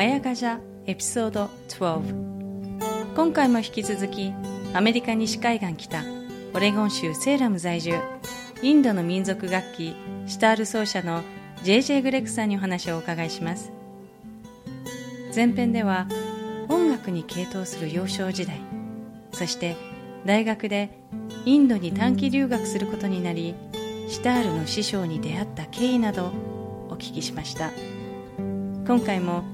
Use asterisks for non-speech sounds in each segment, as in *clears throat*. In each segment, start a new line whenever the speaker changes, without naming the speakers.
マヤガジャエピソード12今回も引き続きアメリカ西海岸北オレゴン州セーラム在住インドの民族楽器シタール奏者の J.J. グレックさんにお話をお伺いします。前編では音楽に傾倒する幼少時代そして大学でインドに短期留学することになりシタールの師匠に出会った経緯などお聞きしました。今回も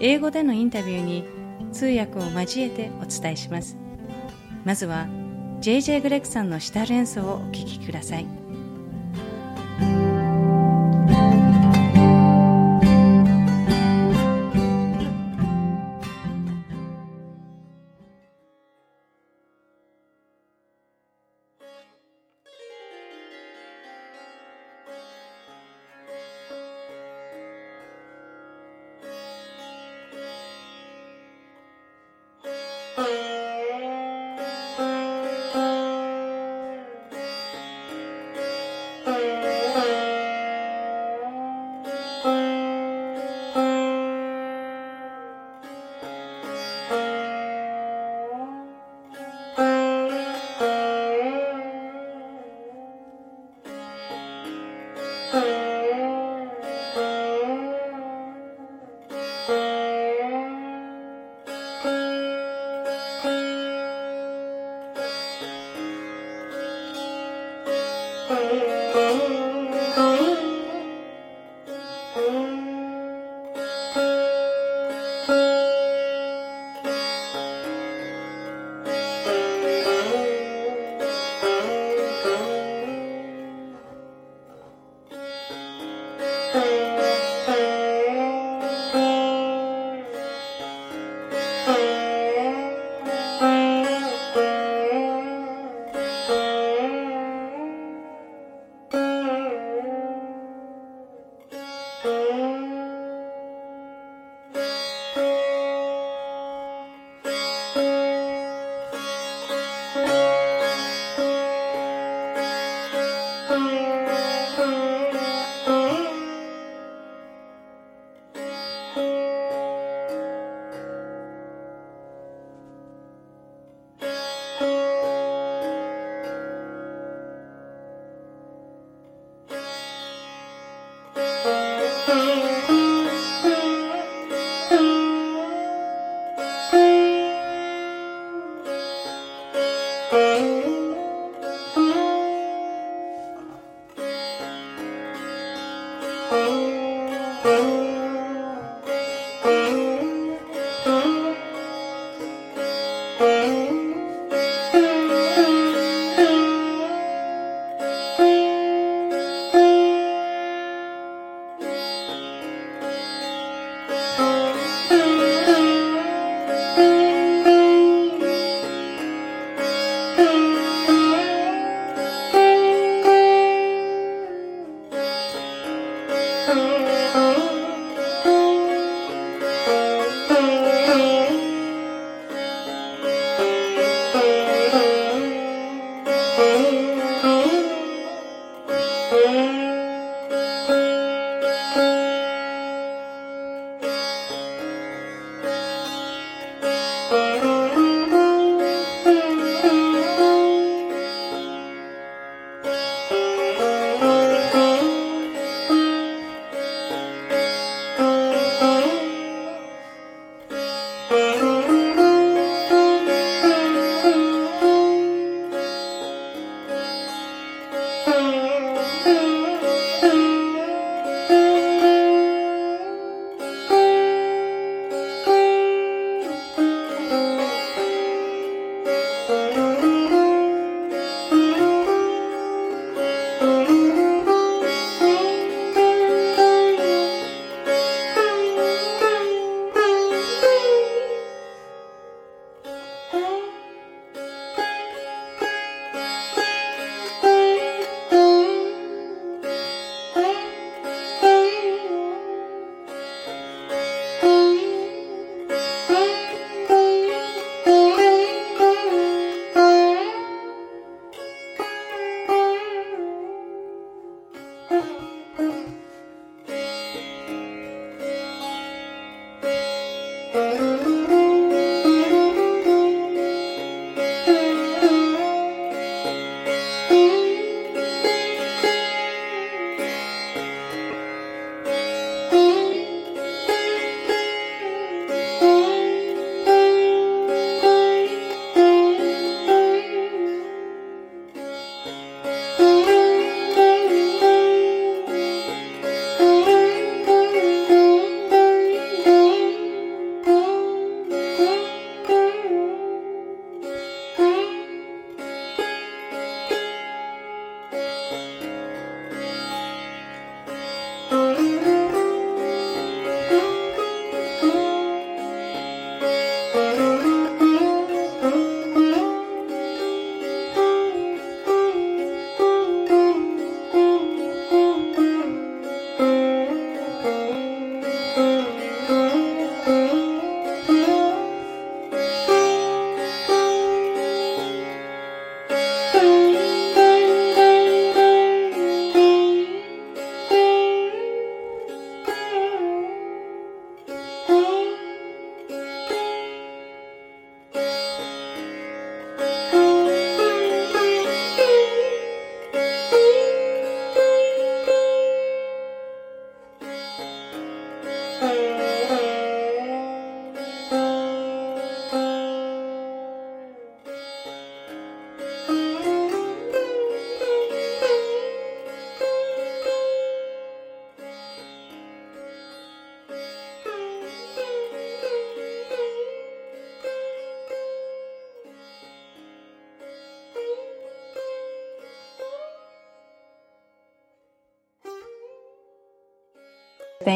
英語でのインタビューに通訳を交えてお伝えします。まずは JJ グレッグさんのシタール演奏をお聴きください。
Música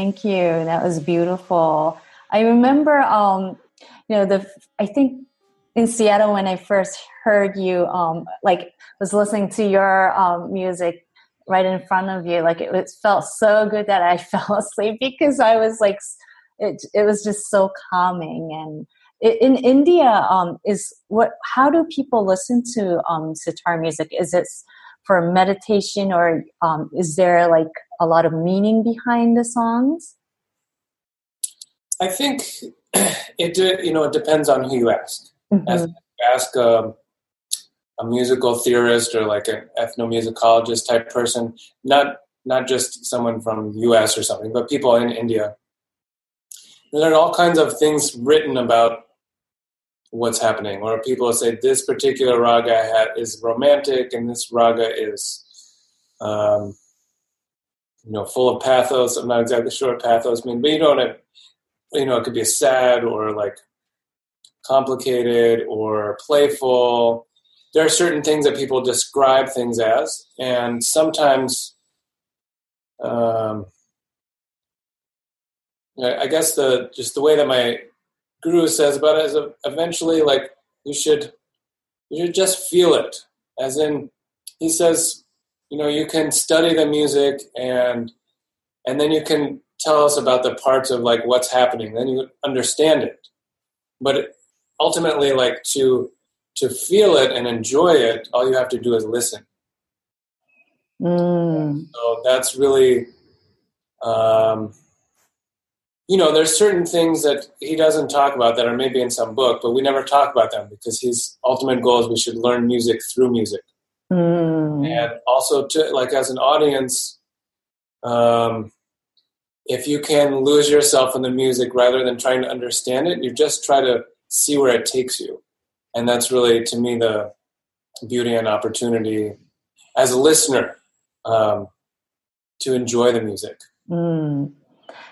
thank you. That was beautiful. I remember, um, you know, the I think in Seattle when I first heard you, um, like was listening to your um, music right in front of you. Like it, it felt so good that I *laughs* fell asleep because I was like, it it was just so calming and in India, um, is what? How do people listen to um, sitar music? Is it for meditation, or um, is there like a lot of meaning behind the songs?
I think *clears throat* it you know it depends on who you ask. Mm-hmm. As ask a, um, a musical theorist or like an ethnomusicologist type person, not not just someone from U.S. or something, but people in India. There are all kinds of things written about what's happening. Or people say this particular raga is romantic and this raga is, um, you know, full of pathos. I'm not exactly sure what pathos means, but you know what I, you know, it could be sad or like complicated or playful. There are certain things that people describe things as, and sometimes, um, I guess the just the way that my guru says about it is eventually like you should you should just feel it. As in he says you know you can study the music and and then you can tell us about the parts of like what's happening. Then you understand it. But ultimately like to to feel it and enjoy it all you have to do is listen. Mm. so that's really um, you know, there's certain things that he doesn't talk about that are maybe in some book, but we never talk about them because his ultimate goal is we should learn music through music. Mm. And also, to like as an audience, um, if you can lose yourself in the music rather than trying to understand it, you just try to see where it takes you. And that's really, to me, the beauty and opportunity as a listener um, to enjoy the music.
Mm.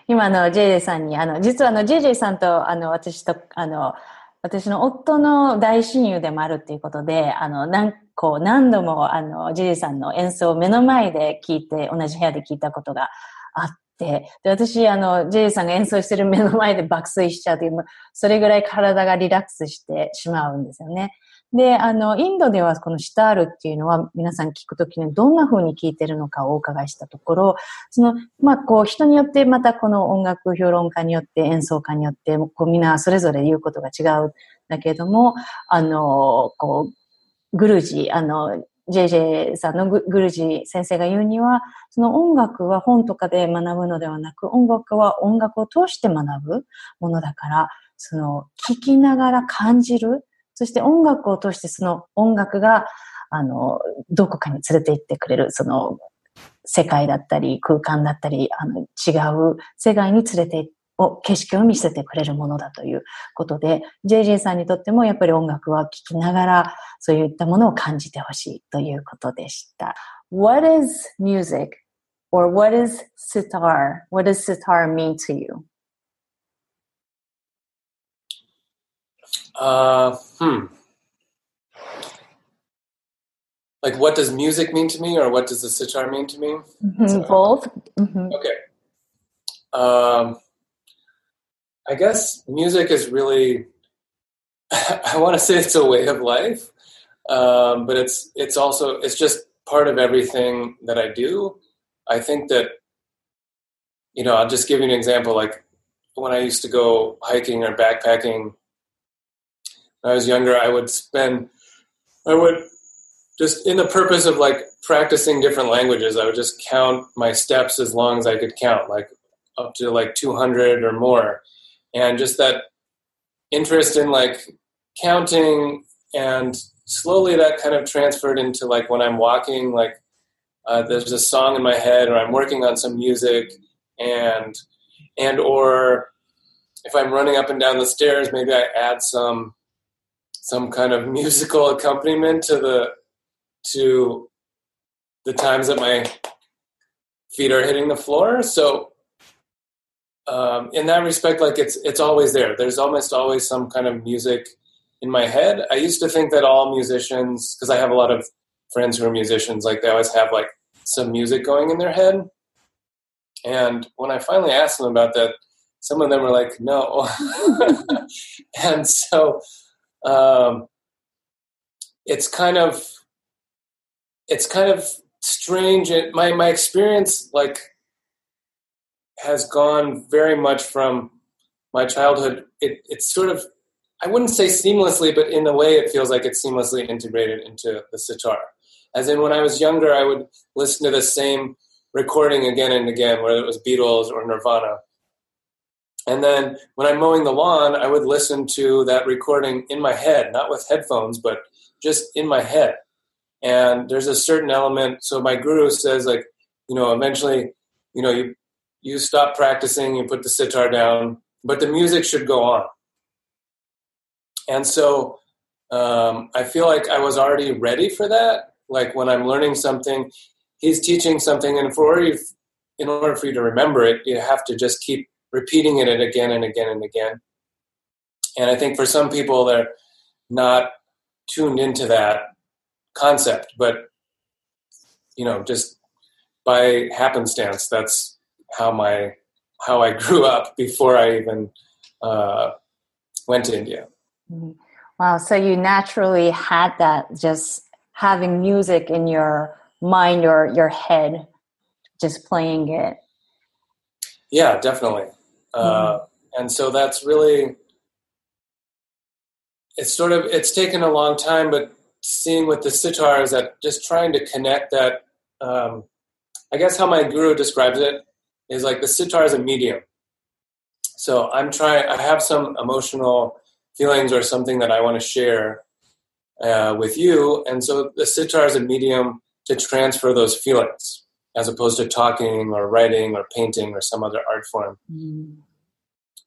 今の JJ さんに、あの、実はあの JJ さんとあの私と、あの、私の夫の大親友でもあるっていうことで、あの、何個、何度もあの、JJ さんの演奏を目の前で聞いて、同じ部屋で聞いたことがあって、で、私、あの、JJ さんが演奏してる目の前で爆睡しちゃうという、それぐらい体がリラックスしてしまうんですよね。で、あの、インドではこのシタールっていうのは皆さん聞くときにどんな風に聞いてるのかをお伺いしたところ、その、まあ、こう人によってまたこの音楽評論家によって演奏家によってこうみんなそれぞれ言うことが違うんだけれども、あの、こう、グルージ、あの、JJ さんのグルジー先生が言うには、その音楽は本とかで学ぶのではなく、音楽は音楽を通して学ぶものだから、その、聞きながら感じる、そして音楽を通してその音楽が、あの、どこかに連れて行ってくれる、その、世界だったり、空間だったり、あの、違う世界に連れてを、景色を見せてくれるものだということで、JJ さんにとってもやっぱり音楽は聴きながら、そういったものを感じてほしいということでした。What is music? Or what is sitar? What does sitar mean to you?
Uh, hmm. Like, what does music mean to me, or what does the sitar mean to me?
Mm-hmm, both. Mm-hmm.
Okay. Um, I guess music is really. *laughs* I want to say it's a way of life, um, but it's it's also it's just part of everything that I do. I think that you know I'll just give you an example. Like when I used to go hiking or backpacking when I was younger, I would spend, I would just in the purpose of like practicing different languages, I would just count my steps as long as I could count, like up to like 200 or more. And just that interest in like counting and slowly that kind of transferred into like when I'm walking, like uh, there's a song in my head or I'm working on some music and, and, or if I'm running up and down the stairs, maybe I add some some kind of musical accompaniment to the to the times that my feet are hitting the floor. So um, in that respect, like it's it's always there. There's almost always some kind of music in my head. I used to think that all musicians, because I have a lot of friends who are musicians, like they always have like some music going in their head. And when I finally asked them about that, some of them were like, no. *laughs* and so um, it's kind of it's kind of strange. My my experience like has gone very much from my childhood. It it's sort of I wouldn't say seamlessly, but in a way, it feels like it's seamlessly integrated into the sitar. As in, when I was younger, I would listen to the same recording again and again, whether it was Beatles or Nirvana. And then when I'm mowing the lawn, I would listen to that recording in my head, not with headphones, but just in my head. And there's a certain element. So my guru says, like, you know, eventually, you know, you you stop practicing, you put the sitar down, but the music should go on. And so um, I feel like I was already ready for that. Like when I'm learning something, he's teaching something, and for you, in order for you to remember it, you have to just keep repeating it again and again and again. And I think for some people, they're not tuned into that concept, but you know, just by happenstance, that's how my how I *laughs* grew up before I even uh, went to India.
Mm-hmm. Wow. So you naturally had that just having music in your mind or your head, just playing it.
Yeah, definitely. Uh, mm-hmm. Uh, and so that's really, it's sort of, it's taken a long time, but seeing with the sitar is that just trying to connect that, um, I guess how my guru describes it is like the sitar is a medium. So I'm trying, I have some emotional feelings or something that I want to share uh, with you. And so the sitar is a medium to transfer those feelings as opposed to talking or writing or painting or some other art form. Mm.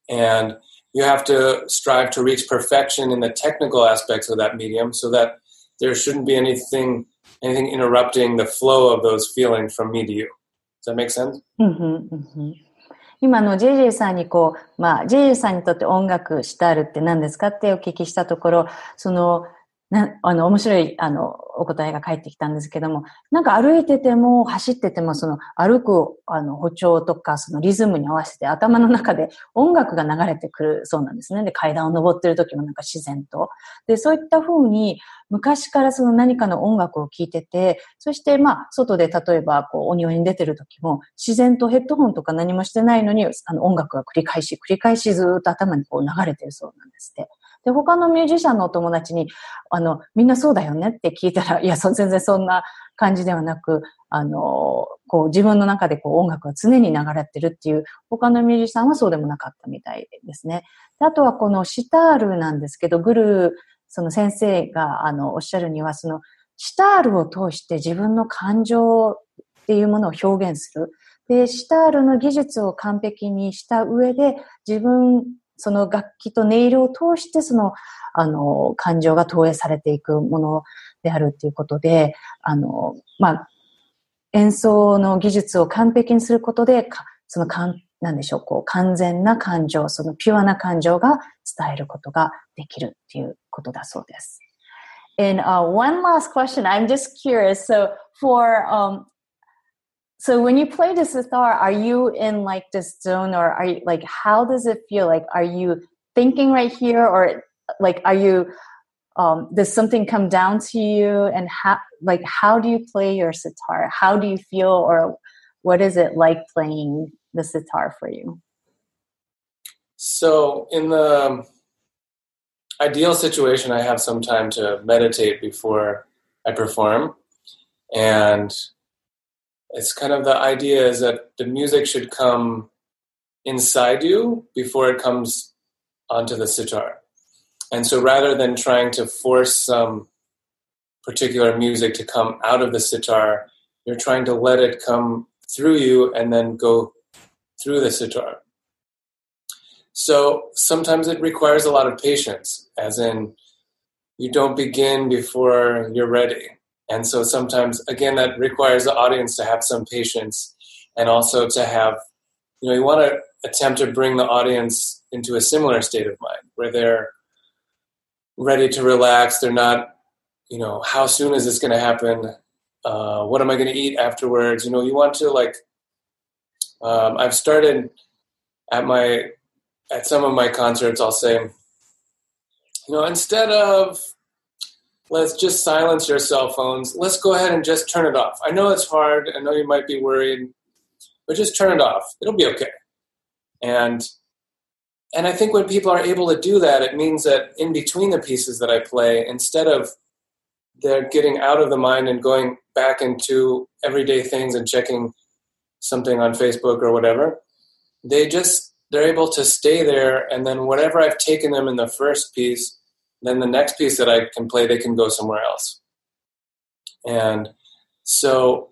And you have to strive to reach perfection in the technical aspects of that medium so that there shouldn't be anything anything interrupting the flow of those feelings from me to you. Does that make sense?
今の JJ さんにこう、まあ、JJ さんにとって音楽したるって何ですかってお聞きしたところ、その、な、あの、面白い、あの、お答えが返ってきたんですけども、なんか歩いてても、走ってても、その、歩く、あの、歩調とか、そのリズムに合わせて頭の中で音楽が流れてくるそうなんですね。で、階段を登ってる時もなんか自然と。で、そういった風に、昔からその何かの音楽を聴いてて、そしてまあ、外で例えば、こう、お庭に出てる時も、自然とヘッドホンとか何もしてないのに、あの、音楽が繰り返し、繰り返しずっと頭にこう流れてるそうなんですって。で、他のミュージシャンのお友達に、あの、みんなそうだよねって聞いたら、*laughs* いや、そ全然そんな感じではなく、あの、こう自分の中でこう音楽が常に流れてるっていう、他のミュージシャンはそうでもなかったみたいですね。であとはこのシタールなんですけど、グルー、その先生があのおっしゃるには、そのシタールを通して自分の感情っていうものを表現する。で、シタールの技術を完璧にした上で、自分その楽器と音色を通してその、あの、感情が投影されていくものであるっていうことで、あの、まあ、演奏の技術を完璧にすることで、そのかん、なんでしょう、こう、完全な感情、そのピュアな感情が伝えることができるっていうことだそうです。And uh, one last question, I'm just curious. So for um, so when you play the sitar are you in like this zone or are you like how does it feel? Like are you thinking right here or like are you um, does something come down to you? And how like how do you play your sitar? How do you feel or what is it like playing the sitar for you?
So in the ideal situation i have some time to meditate before i perform. And it's kind of the idea is that the music should come inside you before it comes onto the sitar. And so rather than trying to force some particular music to come out of the sitar, you're trying to let it come through you and then go through the sitar. So sometimes it requires a lot of patience, as in you don't begin before you're ready. And so sometimes, again, that requires the audience to have some patience and also to have, you know, you want to attempt to bring the audience into a similar state of mind where they're ready to relax. They're not, you know, how soon is this going to happen? Uh, what am I going to eat afterwards? You know, you want to like Um, I've started at my at some of my concerts. I'll say, you know, instead of let's just silence your cell phones, let's go ahead and just turn it off. I know it's hard. I know you might be worried, but just turn it off. It'll be okay. And and I think when people are able to do that, it means that in between the pieces that I play, instead of they're getting out of the mind and going back into everyday things and checking something on Facebook or whatever, they just they're able to stay there and then whatever I've taken them in the first piece, then the next piece that I can play, they can go somewhere else. And so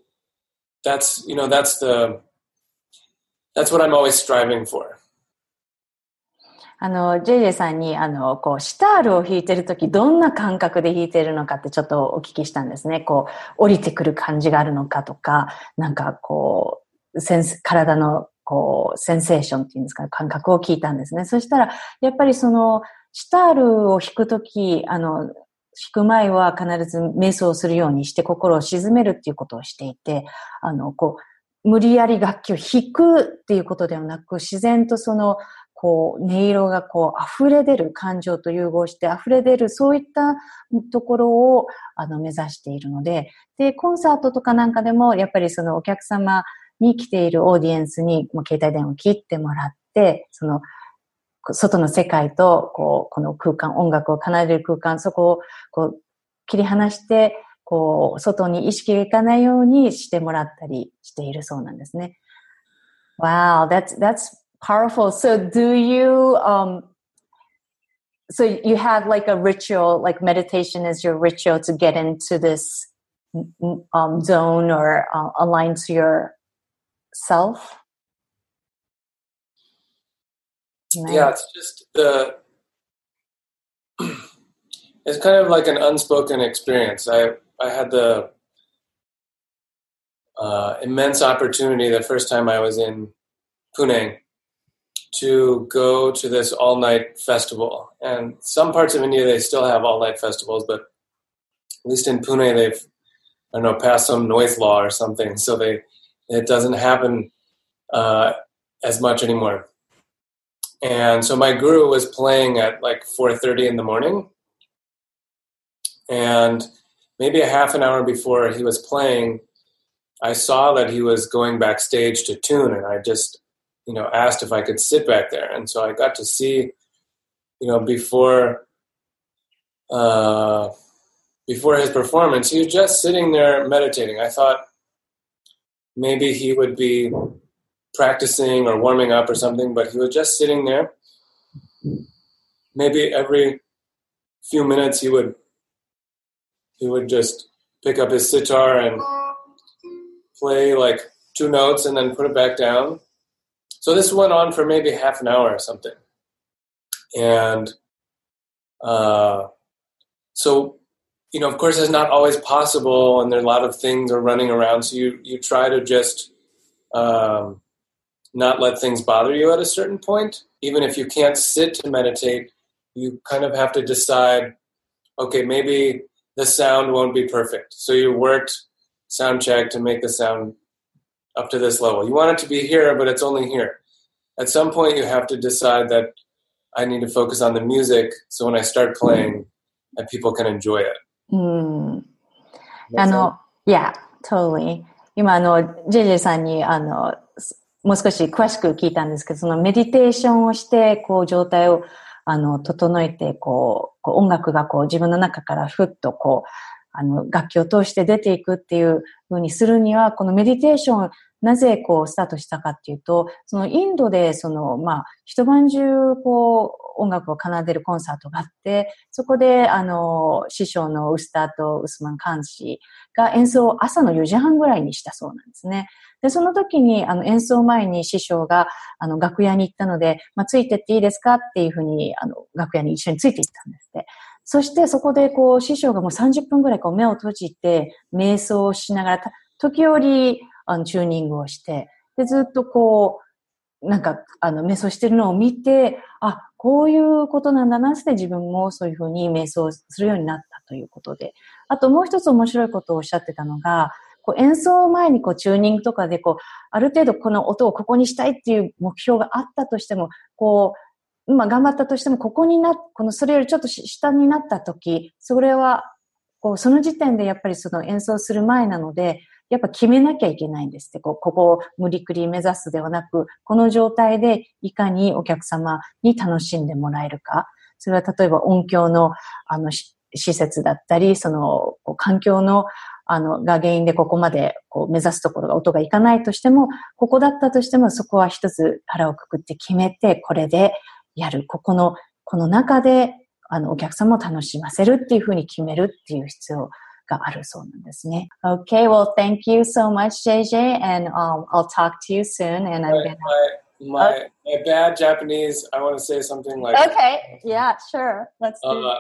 that's you know that's the that's what I'm always striving for.
あの、ジェイジェイさんに、あの、こう、シタールを弾いてるとき、どんな感覚で弾いてるのかってちょっとお聞きしたんですね。こう、降りてくる感じがあるのかとか、なんかこう、センス、体の、こう、センセーションっていうんですか、感覚を聞いたんですね。そしたら、やっぱりその、シタールを弾くとき、あの、弾く前は必ず瞑想するようにして心を鎮めるっていうことをしていて、あの、こう、無理やり楽器を弾くっていうことではなく、自然とそのこう、音色がこう、溢れ出る感情と融合して溢れ出る、そういったところを、あの、目指しているので、で、コンサートとかなんかでも、やっぱりそのお客様に来ているオーディエンスに、もう携帯電話を切ってもらって、その、外の世界と、こう、この空間、音楽を奏でる空間、そこを、こう、切り離して、こう、外に意識がいかないようにしてもらったりしているそうなんですね。Wow, that's, that's powerful. So do you um so you have like a ritual like meditation is your ritual to get into this um, zone or uh, align to your self
nice. yeah it's just the it's kind of like an unspoken experience i i had the uh, immense opportunity the first time i was in pune to go to this all night festival. And some parts of India, they still have all night festivals, but at least in Pune, they've, I don't know, passed some noise law or something. So they, it doesn't happen uh, as much anymore. And so my guru was playing at like 4.30 in the morning. And maybe a half an hour before he was playing, I saw that he was going backstage to tune, and I just you know, asked if I could sit back there. And so I got to see, you know, before uh, before his performance, he was just sitting there meditating. I thought maybe he would be practicing or warming up or something, but he was just sitting there. Maybe every few minutes he would he would just pick up his sitar and play like two notes and then put it back down so this went on for maybe half an hour or something. And uh, so, you know, of course, it's not always possible, and there are a lot of things are running around. So you you try to just um, not let things bother you at a certain point. Even if you can't sit to meditate, you kind of have to decide, okay, maybe the sound won't be perfect. So you worked sound check to make the sound up to this level. You want it to be here, but it's only here. At some point, you have to decide that I need to focus on the music, so when I start playing, that people can enjoy it.
うん。あの、yeah, totally. 今、あの、ジェジェさんに、あの、 もう少し詳しく聞いたんですけど、そのメディテーションをして、こう、状態を、あの、整えて、こう、こう音楽がこう、自分の中からふっとこう、あの、楽器を通して出ていくっていうふうにするには、このメディテーションなぜこうスタートしたかっていうと、そのインドでその、まあ、一晩中こう音楽を奏でるコンサートがあって、そこであの、師匠のウスターとウスマン・カン氏が演奏を朝の4時半ぐらいにしたそうなんですね。で、その時にあの演奏前に師匠があの楽屋に行ったので、まあ、ついてっていいですかっていうふうにあの楽屋に一緒についていったんですって。そしてそこでこう師匠がもう30分ぐらいこう目を閉じて瞑想しながら、時折あの、チューニングをして、で、ずっとこう、なんか、あの、瞑想してるのを見て、あ、こういうことなんだなって自分もそういうふうに瞑想するようになったということで。あともう一つ面白いことをおっしゃってたのが、こう演奏前にこうチューニングとかでこう、ある程度この音をここにしたいっていう目標があったとしても、こう、まあ頑張ったとしても、ここにな、このそれよりちょっと下になった時、それは、こう、その時点でやっぱりその演奏する前なので、やっぱ決めなきゃいけないんですって。こここを無理くり目指すではなく、この状態でいかにお客様に楽しんでもらえるか。それは例えば音響の、あの、施設だったり、その、環境の、あの、が原因でここまでこう目指すところが音がいかないとしても、ここだったとしてもそこは一つ腹をくくって決めて、これでやる。ここの、この中で、あの、お客様を楽しませるっていうふうに決めるっていう必要があるそうなんですね。Okay, well, thank you so much, JJ, and um, I'll talk to you soon. And I'm gonna.
My, my, my bad Japanese, I want to say something like.
Okay, yeah, sure. Let's do uh,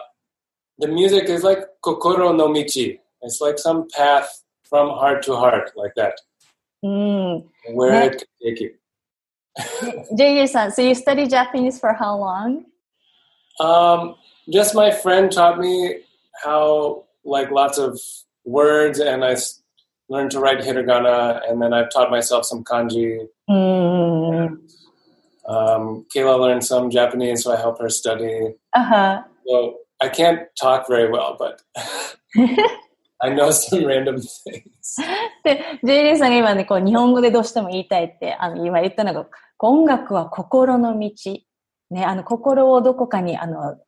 The music is like kokoro no michi. It's like some path from heart to heart, like that.
Mm.
Where it can take you. *laughs*
JJ-san, so you study Japanese for how long?
Um, just my friend taught me how like lots of words, and I learned to write hiragana, and then I've taught myself some kanji.
Mm.
Um, Kayla learned some Japanese, so I help her study.
Uh-huh.
So I can't talk very well, but *laughs* I know some random *laughs* things.
で、JJ さんが今ね、こう日本語でどうしても言いたいって、あの今言ったのが、音楽は心の道。ね、あの心をどこかにあの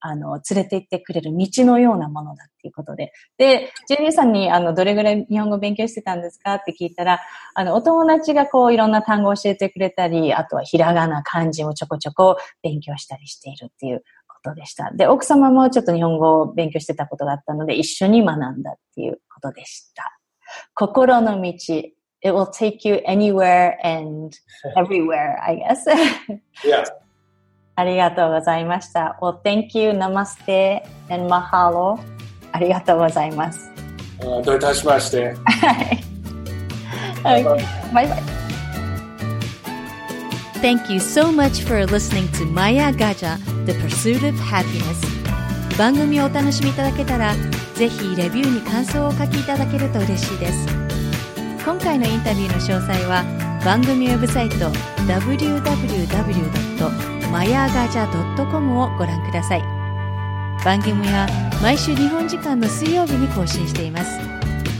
あの、連れて行ってくれる道のようなものだっていうことで。で、ジェニーさんに、あの、どれぐらい日本語勉強してたんですかって聞いたら、あの、お友達がこう、いろんな単語を教えてくれたり、あとはひらがな、漢字をちょこちょこ勉強したりしているっていうことでした。で、奥様もちょっと日本語を勉強してたことがあったので、一緒に学んだっていうことでした。心の道。It will take you anywhere and *laughs* everywhere, I guess. *laughs*
yeah.
ありがとうございました。Well, thank you, namaste, and mahalo. ありがとうございます。
どういたしまして。
はい。バイバイ。
Thank you so much for listening to Maya Gaja, The Pursuit of Happiness. 番組をお楽しみいただけたら、ぜひレビューに感想をお書きいただけると嬉しいです。今回のインタビューの詳細は番組ウェブサイト www. マヤーガージャ .com をご覧ください。番組は毎週日本時間の水曜日に更新しています。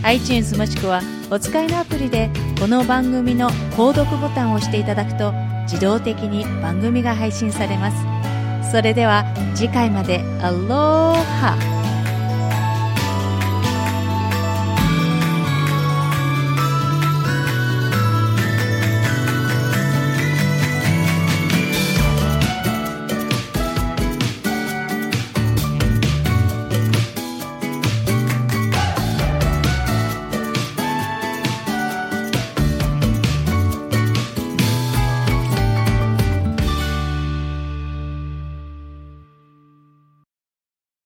iTunes もしくはお使いのアプリでこの番組の購読ボタンを押していただくと自動的に番組が配信されます。それでは次回までアローハ。